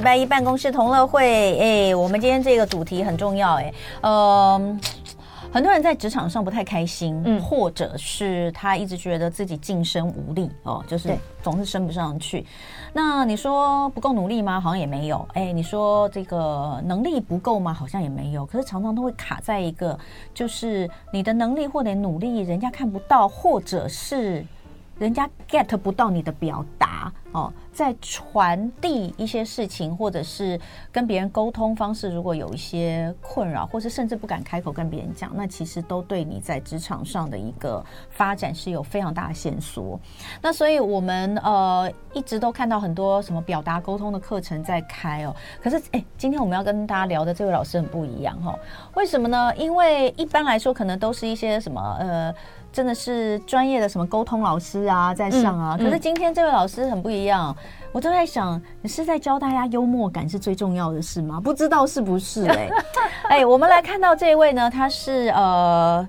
礼拜一办公室同乐会，哎，我们今天这个主题很重要，哎，嗯。很多人在职场上不太开心，嗯，或者是他一直觉得自己晋升无力哦，就是总是升不上去。那你说不够努力吗？好像也没有。哎，你说这个能力不够吗？好像也没有。可是常常都会卡在一个，就是你的能力或者努力，人家看不到，或者是。人家 get 不到你的表达哦，在传递一些事情，或者是跟别人沟通方式，如果有一些困扰，或是甚至不敢开口跟别人讲，那其实都对你在职场上的一个发展是有非常大的限缩。那所以我们呃一直都看到很多什么表达沟通的课程在开哦，可是哎，今天我们要跟大家聊的这位老师很不一样哈、哦，为什么呢？因为一般来说可能都是一些什么呃。真的是专业的什么沟通老师啊，在上啊。嗯、可是今天这位老师很不一样，嗯、我都在想，你是在教大家幽默感是最重要的事吗？不知道是不是、欸？哎，哎，我们来看到这一位呢，他是呃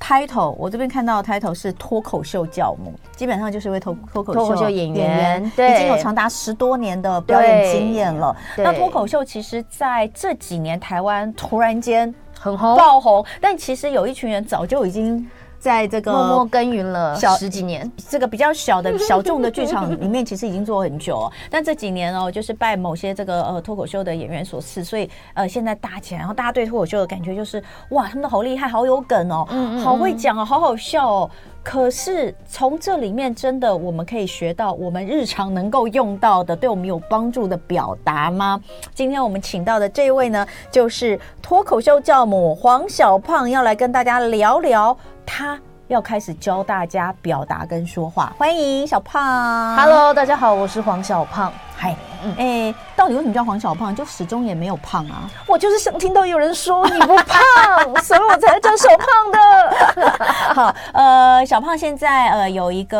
，title，我这边看到的 title 是脱口秀教母，基本上就是一位脱脱口秀演员，演员对，已经有长达十多年的表演经验了。那脱口秀其实在这几年台湾突然间很红爆红，但其实有一群人早就已经。在这个默默耕耘了十几年，这个比较小的小众的剧场里面，其实已经做很久。但这几年哦，就是拜某些这个呃脱口秀的演员所赐，所以呃现在大起来，然后大家对脱口秀的感觉就是哇，他们都好厉害，好有梗哦，好会讲哦，好好笑哦。可是从这里面真的我们可以学到我们日常能够用到的，对我们有帮助的表达吗？今天我们请到的这位呢，就是脱口秀教母黄小胖，要来跟大家聊聊。他要开始教大家表达跟说话，欢迎小胖。Hello，大家好，我是黄小胖。嗨，哎，到底为什么叫黄小胖？就始终也没有胖啊。我就是想听到有人说你不胖，所以我才叫小胖的。好，呃，小胖现在呃有一个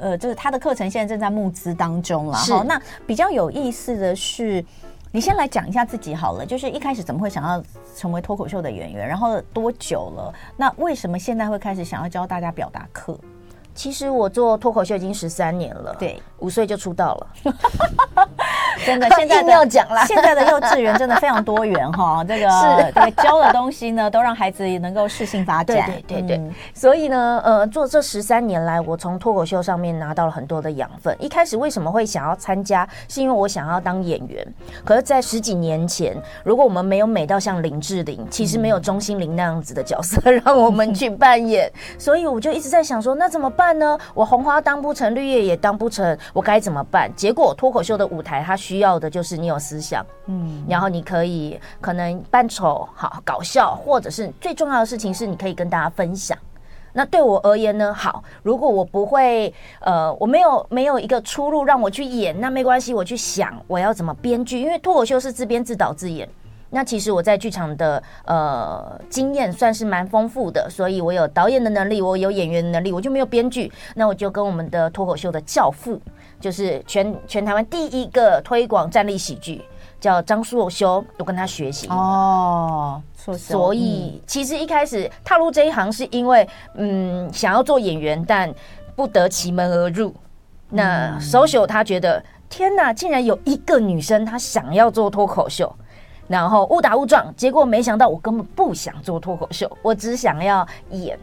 呃，就是他的课程现在正在募资当中了。好，那比较有意思的是。你先来讲一下自己好了，就是一开始怎么会想要成为脱口秀的演员，然后多久了？那为什么现在会开始想要教大家表达课？其实我做脱口秀已经十三年了，对，五岁就出道了。真的，现在的要讲了，现在的幼稚园真的非常多元哈。这个是这个教的东西呢，都让孩子也能够适性发展。对对对，对，所以呢，呃，做这十三年来，我从脱口秀上面拿到了很多的养分。一开始为什么会想要参加，是因为我想要当演员。可是，在十几年前，如果我们没有美到像林志玲，其实没有钟欣凌那样子的角色让我们去扮演，所以我就一直在想说，那怎么办呢？我红花当不成，绿叶也当不成，我该怎么办？结果脱口秀的舞台，它需要的就是你有思想，嗯，然后你可以可能扮丑，好搞笑，或者是最重要的事情是你可以跟大家分享。那对我而言呢，好，如果我不会，呃，我没有没有一个出路让我去演，那没关系，我去想我要怎么编剧，因为脱口秀是自编自导自演。那其实我在剧场的呃经验算是蛮丰富的，所以我有导演的能力，我有演员的能力，我就没有编剧。那我就跟我们的脱口秀的教父，就是全全台湾第一个推广站立喜剧，叫张硕修，我跟他学习。哦，所以其实一开始踏入这一行是因为嗯想要做演员，但不得其门而入。那 social 他觉得天哪，竟然有一个女生她想要做脱口秀。然后误打误撞，结果没想到我根本不想做脱口秀，我只想要演，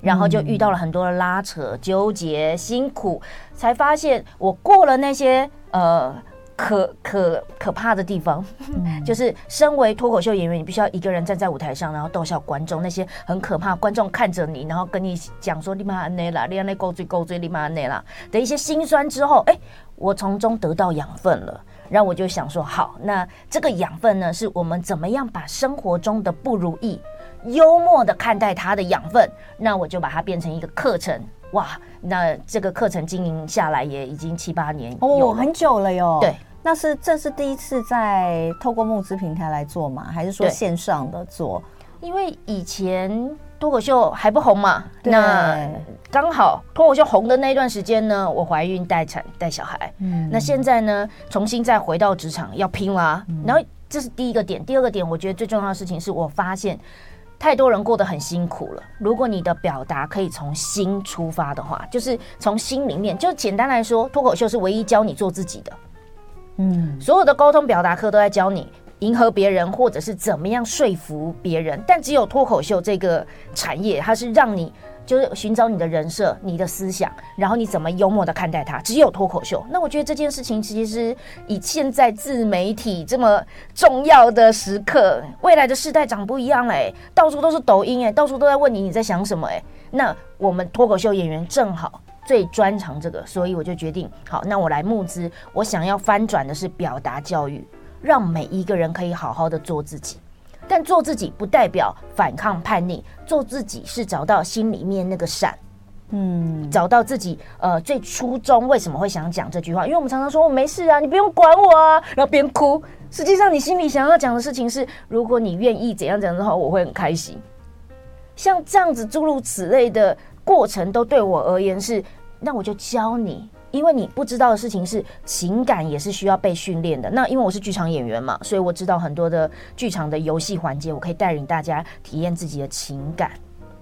然后就遇到了很多的拉扯、纠结、辛苦，才发现我过了那些呃可可可怕的地方，就是身为脱口秀演员，你必须要一个人站在舞台上，然后逗笑观众，那些很可怕，观众看着你，然后跟你讲说“你妈安内啦，你安内够醉够醉，你妈安内啦”的一些辛酸之后，哎，我从中得到养分了。然后我就想说，好，那这个养分呢，是我们怎么样把生活中的不如意，幽默的看待它的养分。那我就把它变成一个课程，哇，那这个课程经营下来也已经七八年有哦，很久了哟。对，那是这是第一次在透过募资平台来做吗？还是说线上的做？因为以前。脱口秀还不红嘛？那刚好脱口秀红的那一段时间呢，我怀孕待产带小孩。嗯，那现在呢，重新再回到职场要拼啦。然后这是第一个点，第二个点，我觉得最重要的事情是我发现太多人过得很辛苦了。如果你的表达可以从心出发的话，就是从心里面，就简单来说，脱口秀是唯一教你做自己的。嗯，所有的沟通表达课都在教你迎合别人，或者是怎么样说服别人。但只有脱口秀这个产业，它是让你就是寻找你的人设、你的思想，然后你怎么幽默的看待它。只有脱口秀。那我觉得这件事情其实以现在自媒体这么重要的时刻，未来的世代长不一样嘞，到处都是抖音哎，到处都在问你你在想什么哎。那我们脱口秀演员正好。最专长这个，所以我就决定，好，那我来募资。我想要翻转的是表达教育，让每一个人可以好好的做自己。但做自己不代表反抗叛逆，做自己是找到心里面那个闪，嗯，找到自己呃最初衷为什么会想讲这句话？因为我们常常说我没事啊，你不用管我啊，然后边哭。实际上你心里想要讲的事情是，如果你愿意怎样怎样的话，我会很开心。像这样子诸如此类的。过程都对我而言是，那我就教你，因为你不知道的事情是情感也是需要被训练的。那因为我是剧场演员嘛，所以我知道很多的剧场的游戏环节，我可以带领大家体验自己的情感。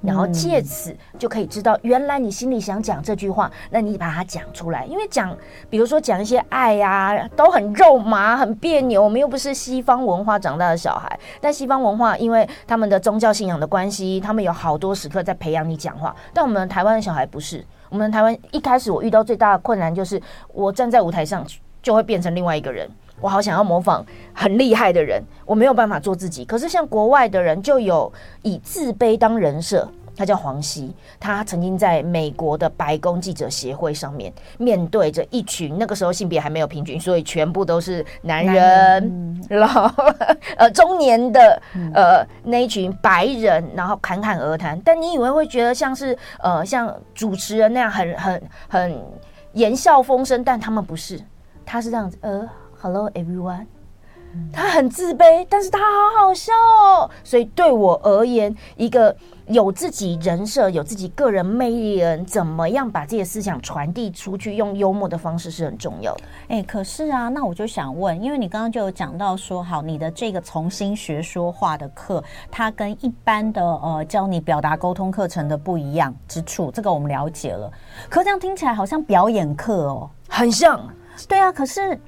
然后借此就可以知道，原来你心里想讲这句话，那你把它讲出来。因为讲，比如说讲一些爱呀，都很肉麻、很别扭。我们又不是西方文化长大的小孩，但西方文化因为他们的宗教信仰的关系，他们有好多时刻在培养你讲话。但我们台湾的小孩不是，我们台湾一开始我遇到最大的困难就是，我站在舞台上就会变成另外一个人。我好想要模仿很厉害的人，我没有办法做自己。可是像国外的人就有以自卑当人设，他叫黄西，他曾经在美国的白宫记者协会上面面对着一群那个时候性别还没有平均，所以全部都是男人，老 呃中年的呃那一群白人，然后侃侃而谈。但你以为会觉得像是呃像主持人那样很很很言笑风生，但他们不是，他是这样子呃。Hello everyone，他很自卑，但是他好好笑哦。所以对我而言，一个有自己人设、有自己个人魅力的人，怎么样把自己的思想传递出去，用幽默的方式是很重要的。哎，可是啊，那我就想问，因为你刚刚就有讲到说，好，你的这个重新学说话的课，它跟一般的呃教你表达沟通课程的不一样之处，这个我们了解了。可这样听起来好像表演课哦，很像。对啊，可是。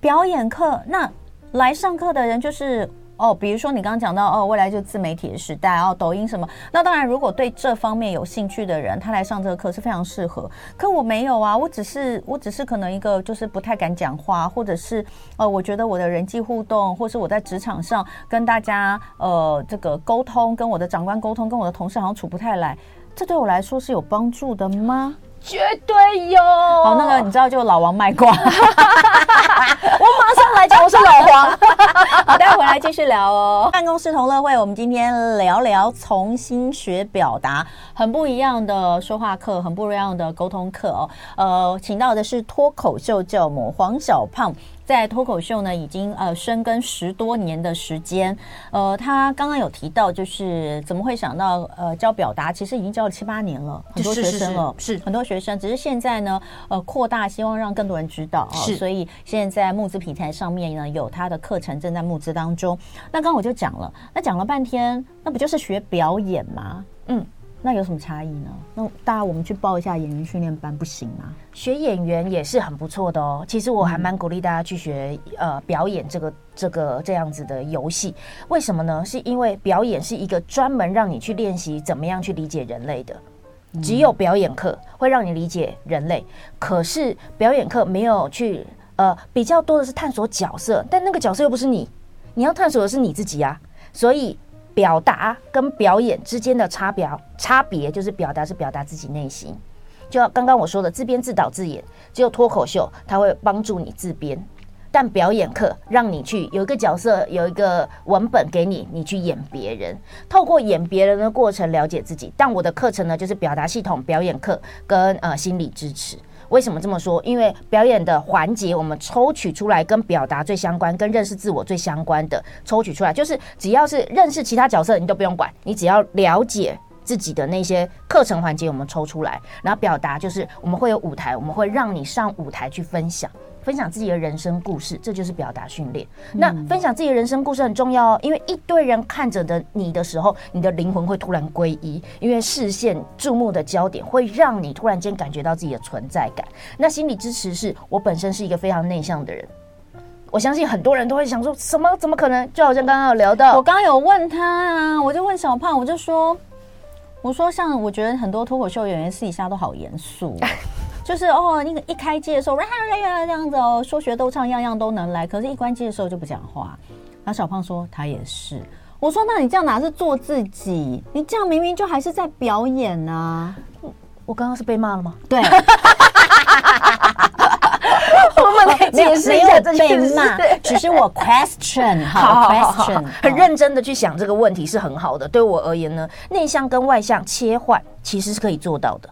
表演课，那来上课的人就是哦，比如说你刚刚讲到哦，未来就自媒体的时代哦，抖音什么，那当然如果对这方面有兴趣的人，他来上这个课是非常适合。可我没有啊，我只是我只是可能一个就是不太敢讲话，或者是呃，我觉得我的人际互动，或是我在职场上跟大家呃这个沟通，跟我的长官沟通，跟我的同事好像处不太来，这对我来说是有帮助的吗？绝对有。好，那个你知道就老王卖瓜，我来讲，我是老黄。好，待会回来继续聊哦。办公室同乐会，我们今天聊聊重新学表达，很不一样的说话课，很不一样的沟通课哦。呃，请到的是脱口秀教母黄小胖。在脱口秀呢，已经呃深耕十多年的时间。呃，他刚刚有提到，就是怎么会想到呃教表达，其实已经教了七八年了，很多学生了，是，很多学生，只是现在呢，呃，扩大，希望让更多人知道啊，是所以现在募资平台上面呢，有他的课程正在募资当中。那刚刚我就讲了，那讲了半天，那不就是学表演吗？嗯。那有什么差异呢？那大家我们去报一下演员训练班不行吗？学演员也是很不错的哦。其实我还蛮鼓励大家去学呃表演这个这个这样子的游戏。为什么呢？是因为表演是一个专门让你去练习怎么样去理解人类的。只有表演课会让你理解人类，可是表演课没有去呃比较多的是探索角色，但那个角色又不是你，你要探索的是你自己啊。所以。表达跟表演之间的差别，差别就是表达是表达自己内心，就刚刚我说的自编自导自演，只有脱口秀它会帮助你自编，但表演课让你去有一个角色，有一个文本给你，你去演别人，透过演别人的过程了解自己。但我的课程呢，就是表达系统、表演课跟呃心理支持。为什么这么说？因为表演的环节，我们抽取出来跟表达最相关、跟认识自我最相关的抽取出来，就是只要是认识其他角色，你都不用管，你只要了解自己的那些课程环节，我们抽出来，然后表达就是我们会有舞台，我们会让你上舞台去分享。分享自己的人生故事，这就是表达训练。那分享自己的人生故事很重要哦，因为一堆人看着的你的时候，你的灵魂会突然归一，因为视线注目的焦点会让你突然间感觉到自己的存在感。那心理支持是我本身是一个非常内向的人，我相信很多人都会想说，什么怎么可能？就好像刚刚有聊到，我刚刚有问他啊，我就问小胖，我就说，我说像我觉得很多脱口秀演员私底下都好严肃，就是哦，那个一开机的时候，啊 这样子哦，说学逗唱样样都能来，可是一关机的时候就不讲话。然后小胖说他也是，我说那你这样哪是做自己？你这样明明就还是在表演啊！我刚刚是被骂了吗？对。我们来解释一下这件事，只是我 question 好 question，很认真的去想这个问题是很好的。对我而言呢，内向跟外向切换其实是可以做到的。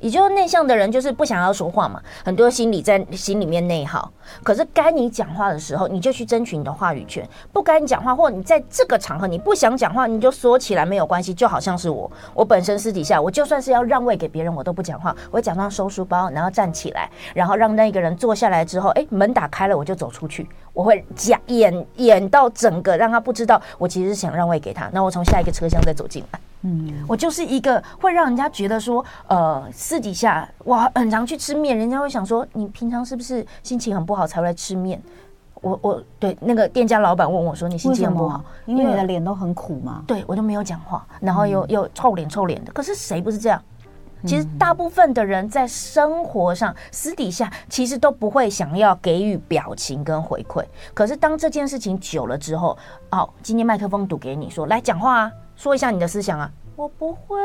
也就是内向的人就是不想要说话嘛，很多心理在心里面内耗。可是该你讲话的时候，你就去争取你的话语权；不该你讲话，或你在这个场合你不想讲话，你就说起来没有关系。就好像是我，我本身私底下我就算是要让位给别人，我都不讲话，我会假装收书包，然后站起来，然后让那个人坐下来之后，哎，门打开了，我就走出去。我会假演演到整个让他不知道我其实是想让位给他，那我从下一个车厢再走进来。嗯，我就是一个会让人家觉得说，呃，私底下我，很常去吃面，人家会想说，你平常是不是心情很不好才会来吃面？我我对那个店家老板问我说，你心情很不好，因为你的脸都很苦嘛？对，我就没有讲话，然后又又臭脸臭脸的。可是谁不是这样？其实大部分的人在生活上私底下其实都不会想要给予表情跟回馈。可是当这件事情久了之后，哦，今天麦克风堵给你说，来讲话啊。说一下你的思想啊！我不会，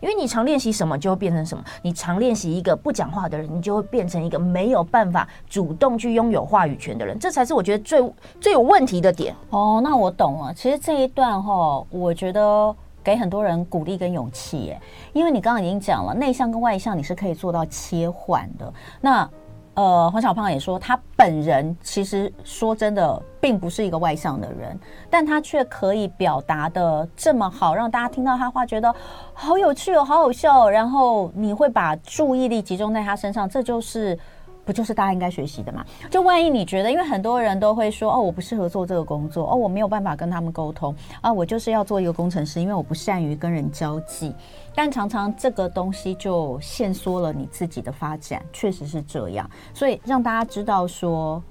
因为你常练习什么就会变成什么。你常练习一个不讲话的人，你就会变成一个没有办法主动去拥有话语权的人。这才是我觉得最最有问题的点。哦，那我懂了。其实这一段哈，我觉得给很多人鼓励跟勇气耶，因为你刚刚已经讲了，内向跟外向你是可以做到切换的。那呃，黄小胖也说，他本人其实说真的，并不是一个外向的人，但他却可以表达得这么好，让大家听到他话觉得好有趣哦，好好笑，然后你会把注意力集中在他身上，这就是。不就是大家应该学习的嘛？就万一你觉得，因为很多人都会说，哦，我不适合做这个工作，哦，我没有办法跟他们沟通，啊，我就是要做一个工程师，因为我不善于跟人交际。但常常这个东西就限缩了你自己的发展，确实是这样。所以让大家知道说，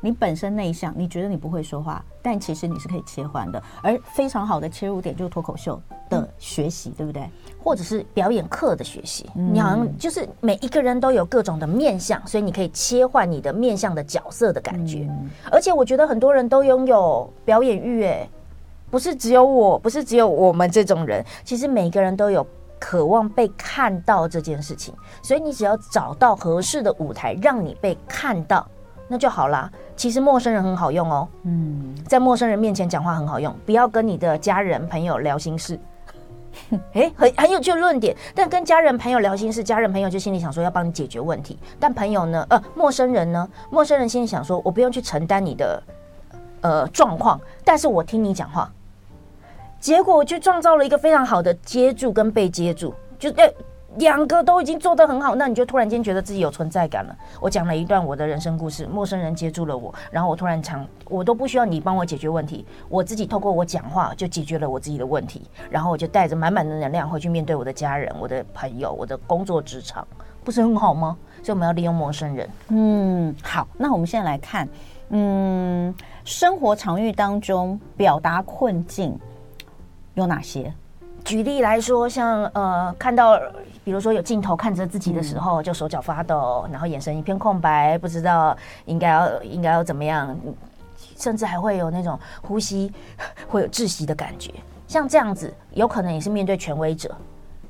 你本身内向，你觉得你不会说话，但其实你是可以切换的，而非常好的切入点就是脱口秀的学习，嗯、对不对？或者是表演课的学习，你好像就是每一个人都有各种的面相，所以你可以切换你的面相的角色的感觉。而且我觉得很多人都拥有表演欲，哎，不是只有我，不是只有我们这种人，其实每个人都有渴望被看到这件事情。所以你只要找到合适的舞台，让你被看到，那就好啦。其实陌生人很好用哦，嗯，在陌生人面前讲话很好用，不要跟你的家人朋友聊心事。哎，很很有趣的论点，但跟家人朋友聊心事，家人朋友就心里想说要帮你解决问题，但朋友呢，呃，陌生人呢，陌生人心里想说，我不用去承担你的呃状况，但是我听你讲话，结果我就创造了一个非常好的接住跟被接住，就哎。两个都已经做得很好，那你就突然间觉得自己有存在感了。我讲了一段我的人生故事，陌生人接住了我，然后我突然想，我都不需要你帮我解决问题，我自己透过我讲话就解决了我自己的问题，然后我就带着满满的能量回去面对我的家人、我的朋友、我的工作职场，不是很好吗？所以我们要利用陌生人。嗯，好，那我们现在来看，嗯，生活场域当中表达困境有哪些？举例来说，像呃，看到。比如说有镜头看着自己的时候，就手脚发抖，然后眼神一片空白，不知道应该要应该要怎么样，甚至还会有那种呼吸会有窒息的感觉。像这样子，有可能你是面对权威者，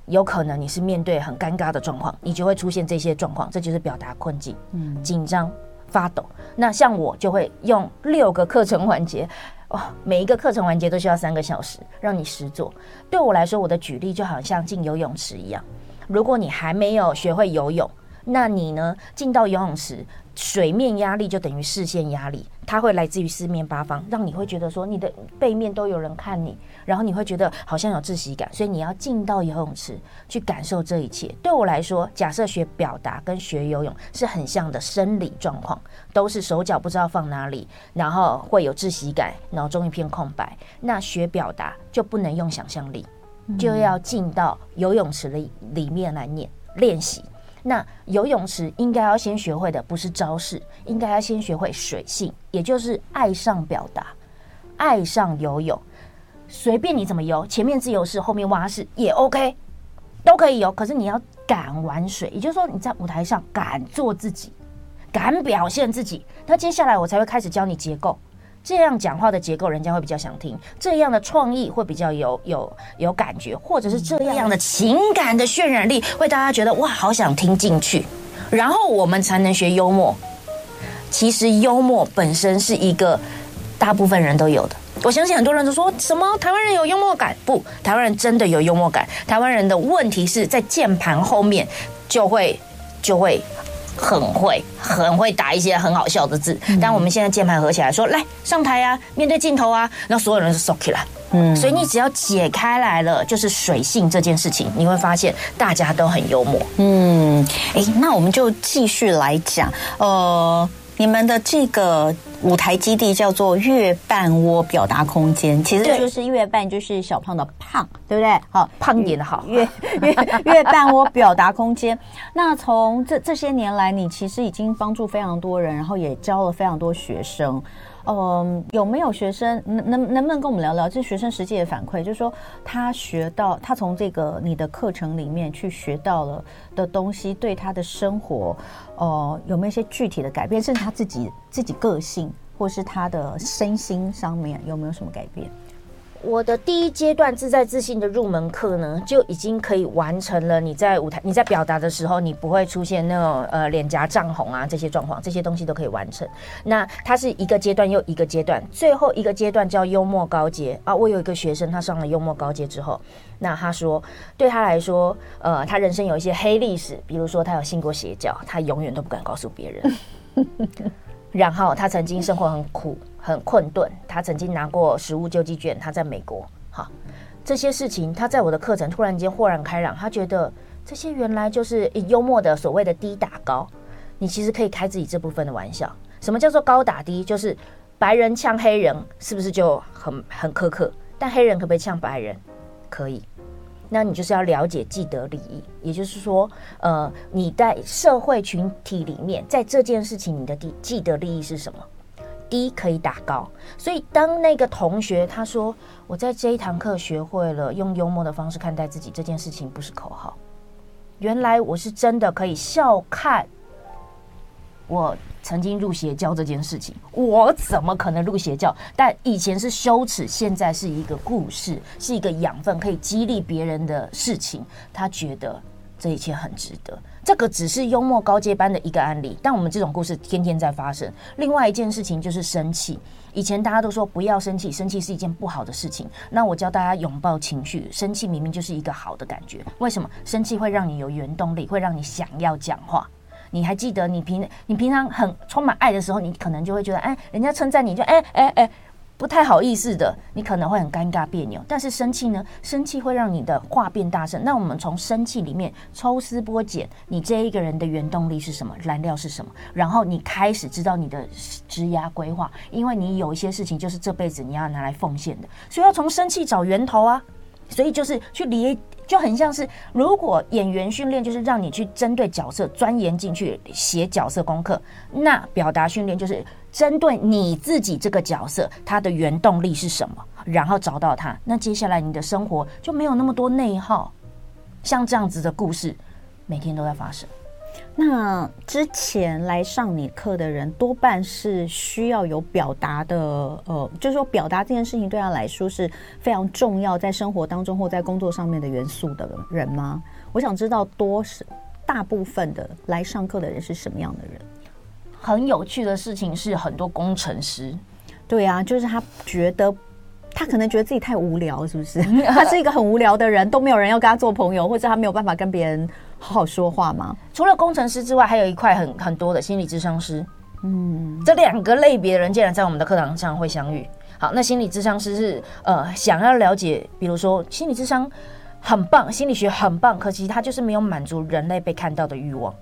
有可能你是面对很尴尬的状况，你就会出现这些状况，这就是表达困境，嗯，紧张发抖。那像我就会用六个课程环节，哦，每一个课程完结都需要三个小时，让你实做。对我来说，我的举例就好像进游泳池一样。如果你还没有学会游泳，那你呢？进到游泳池，水面压力就等于视线压力，它会来自于四面八方，让你会觉得说你的背面都有人看你，然后你会觉得好像有窒息感，所以你要进到游泳池去感受这一切。对我来说，假设学表达跟学游泳是很像的生理状况，都是手脚不知道放哪里，然后会有窒息感，脑中一片空白。那学表达就不能用想象力。就要进到游泳池里里面来念练习，那游泳池应该要先学会的不是招式，应该要先学会水性，也就是爱上表达，爱上游泳。随便你怎么游，前面自由式，后面蛙式也 OK，都可以游。可是你要敢玩水，也就是说你在舞台上敢做自己，敢表现自己。那接下来我才会开始教你结构。这样讲话的结构，人家会比较想听；这样的创意会比较有有有感觉，或者是这样的情感的渲染力，会大家觉得哇，好想听进去。然后我们才能学幽默。其实幽默本身是一个大部分人都有的。我相信很多人都说什么台湾人有幽默感，不，台湾人真的有幽默感。台湾人的问题是在键盘后面就会就会。很会，很会打一些很好笑的字。但我们现在键盘合起来说，来上台啊，面对镜头啊，那所有人是 s o k 了。嗯，所以你只要解开来了，就是水性这件事情，你会发现大家都很幽默。嗯，哎，那我们就继续来讲，呃。你们的这个舞台基地叫做月半窝表达空间，其实就是月半就是小胖的胖，对不对？好，胖一点的好。月月月半窝表达空间。那从这这些年来，你其实已经帮助非常多人，然后也教了非常多学生。嗯，有没有学生能能能不能跟我们聊聊这学生实际的反馈？就是说他学到，他从这个你的课程里面去学到了的东西，对他的生活，呃，有没有一些具体的改变？甚至他自己自己个性，或是他的身心上面有没有什么改变？我的第一阶段自在自信的入门课呢，就已经可以完成了。你在舞台，你在表达的时候，你不会出现那种呃脸颊涨红啊这些状况，这些东西都可以完成。那它是一个阶段又一个阶段，最后一个阶段叫幽默高阶啊。我有一个学生，他上了幽默高阶之后，那他说对他来说，呃，他人生有一些黑历史，比如说他有信过邪教，他永远都不敢告诉别人。然后他曾经生活很苦。很困顿，他曾经拿过食物救济券，他在美国，哈，这些事情他在我的课程突然间豁然开朗，他觉得这些原来就是幽默的所谓的低打高，你其实可以开自己这部分的玩笑。什么叫做高打低？就是白人呛黑人是不是就很很苛刻？但黑人可不可以呛白人？可以。那你就是要了解既得利益，也就是说，呃，你在社会群体里面，在这件事情你的既既得利益是什么？低可以打高，所以当那个同学他说，我在这一堂课学会了用幽默的方式看待自己，这件事情不是口号，原来我是真的可以笑看我曾经入邪教这件事情，我怎么可能入邪教？但以前是羞耻，现在是一个故事，是一个养分，可以激励别人的事情，他觉得这一切很值得。这个只是幽默高阶班的一个案例，但我们这种故事天天在发生。另外一件事情就是生气，以前大家都说不要生气，生气是一件不好的事情。那我教大家拥抱情绪，生气明明就是一个好的感觉。为什么？生气会让你有原动力，会让你想要讲话。你还记得你平你平常很充满爱的时候，你可能就会觉得，哎，人家称赞你就哎哎哎。不太好意思的，你可能会很尴尬别扭。但是生气呢？生气会让你的话变大声。那我们从生气里面抽丝剥茧，你这一个人的原动力是什么？燃料是什么？然后你开始知道你的职涯规划，因为你有一些事情就是这辈子你要拿来奉献的，所以要从生气找源头啊。所以就是去理，就很像是如果演员训练就是让你去针对角色钻研进去写角色功课，那表达训练就是。针对你自己这个角色，它的原动力是什么？然后找到它，那接下来你的生活就没有那么多内耗。像这样子的故事，每天都在发生。那之前来上你课的人，多半是需要有表达的，呃，就是说表达这件事情对他来说是非常重要，在生活当中或在工作上面的元素的人吗？我想知道多是大部分的来上课的人是什么样的人？很有趣的事情是，很多工程师，对啊，就是他觉得他可能觉得自己太无聊，是不是？他是一个很无聊的人，都没有人要跟他做朋友，或者他没有办法跟别人好好说话吗？除了工程师之外，还有一块很很多的心理智商师。嗯，这两个类别的人竟然在我们的课堂上会相遇。好，那心理智商师是呃想要了解，比如说心理智商很棒，心理学很棒，可惜他就是没有满足人类被看到的欲望。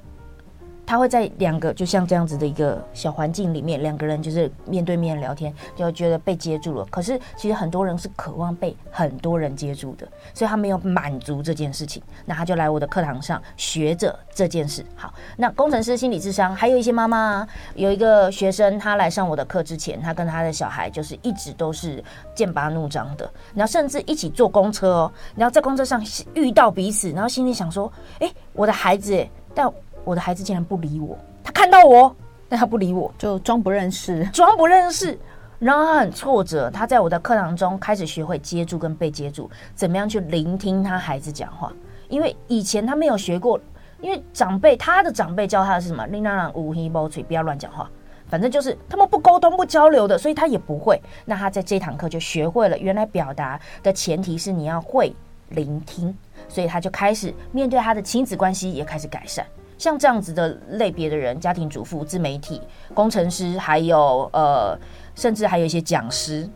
他会在两个就像这样子的一个小环境里面，两个人就是面对面聊天，就觉得被接住了。可是其实很多人是渴望被很多人接住的，所以他没有满足这件事情，那他就来我的课堂上学着这件事。好，那工程师心理智商还有一些妈妈，有一个学生他来上我的课之前，他跟他的小孩就是一直都是剑拔弩张的，然后甚至一起坐公车哦，然后在公车上遇到彼此，然后心里想说，哎，我的孩子，但我的孩子竟然不理我，他看到我，但他不理我，就装不认识，装不认识，然后他很挫折。他在我的课堂中开始学会接住跟被接住，怎么样去聆听他孩子讲话，因为以前他没有学过，因为长辈他的长辈教他的是什么？令让人无黑包嘴，不要乱讲话，反正就是他们不沟通不交流的，所以他也不会。那他在这堂课就学会了，原来表达的前提是你要会聆听，所以他就开始面对他的亲子关系也开始改善。像这样子的类别的人，家庭主妇、自媒体、工程师，还有呃，甚至还有一些讲师，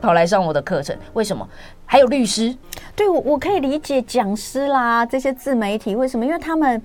跑来上我的课程。为什么？还有律师？对，我我可以理解讲师啦，这些自媒体为什么？因为他们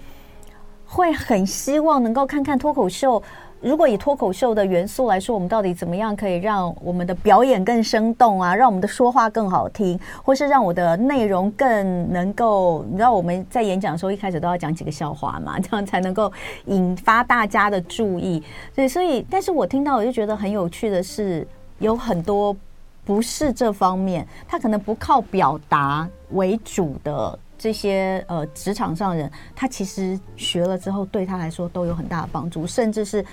会很希望能够看看脱口秀。如果以脱口秀的元素来说，我们到底怎么样可以让我们的表演更生动啊？让我们的说话更好听，或是让我的内容更能够？你知道我们在演讲的时候一开始都要讲几个笑话嘛，这样才能够引发大家的注意。对，所以，但是我听到我就觉得很有趣的是，有很多不是这方面，他可能不靠表达为主的。这些呃职场上人，他其实学了之后，对他来说都有很大的帮助，甚至是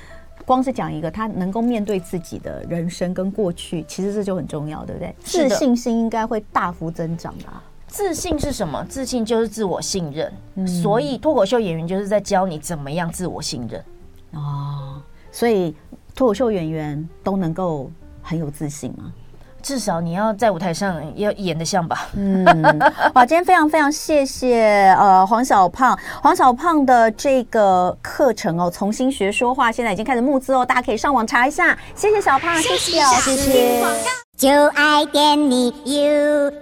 光是讲一个他能够面对自己的人生跟过去，其实这就很重要，对不对？自信心应该会大幅增长吧？自信是什么？自信就是自我信任，嗯、所以脱口秀演员就是在教你怎么样自我信任哦。所以脱口秀演员都能够很有自信吗？至少你要在舞台上要演的像吧。嗯，好，今天非常非常谢谢呃黄小胖，黄小胖的这个课程哦，重新学说话，现在已经开始募资哦，大家可以上网查一下。谢谢小胖，谢谢，谢谢。就爱点你 UFO。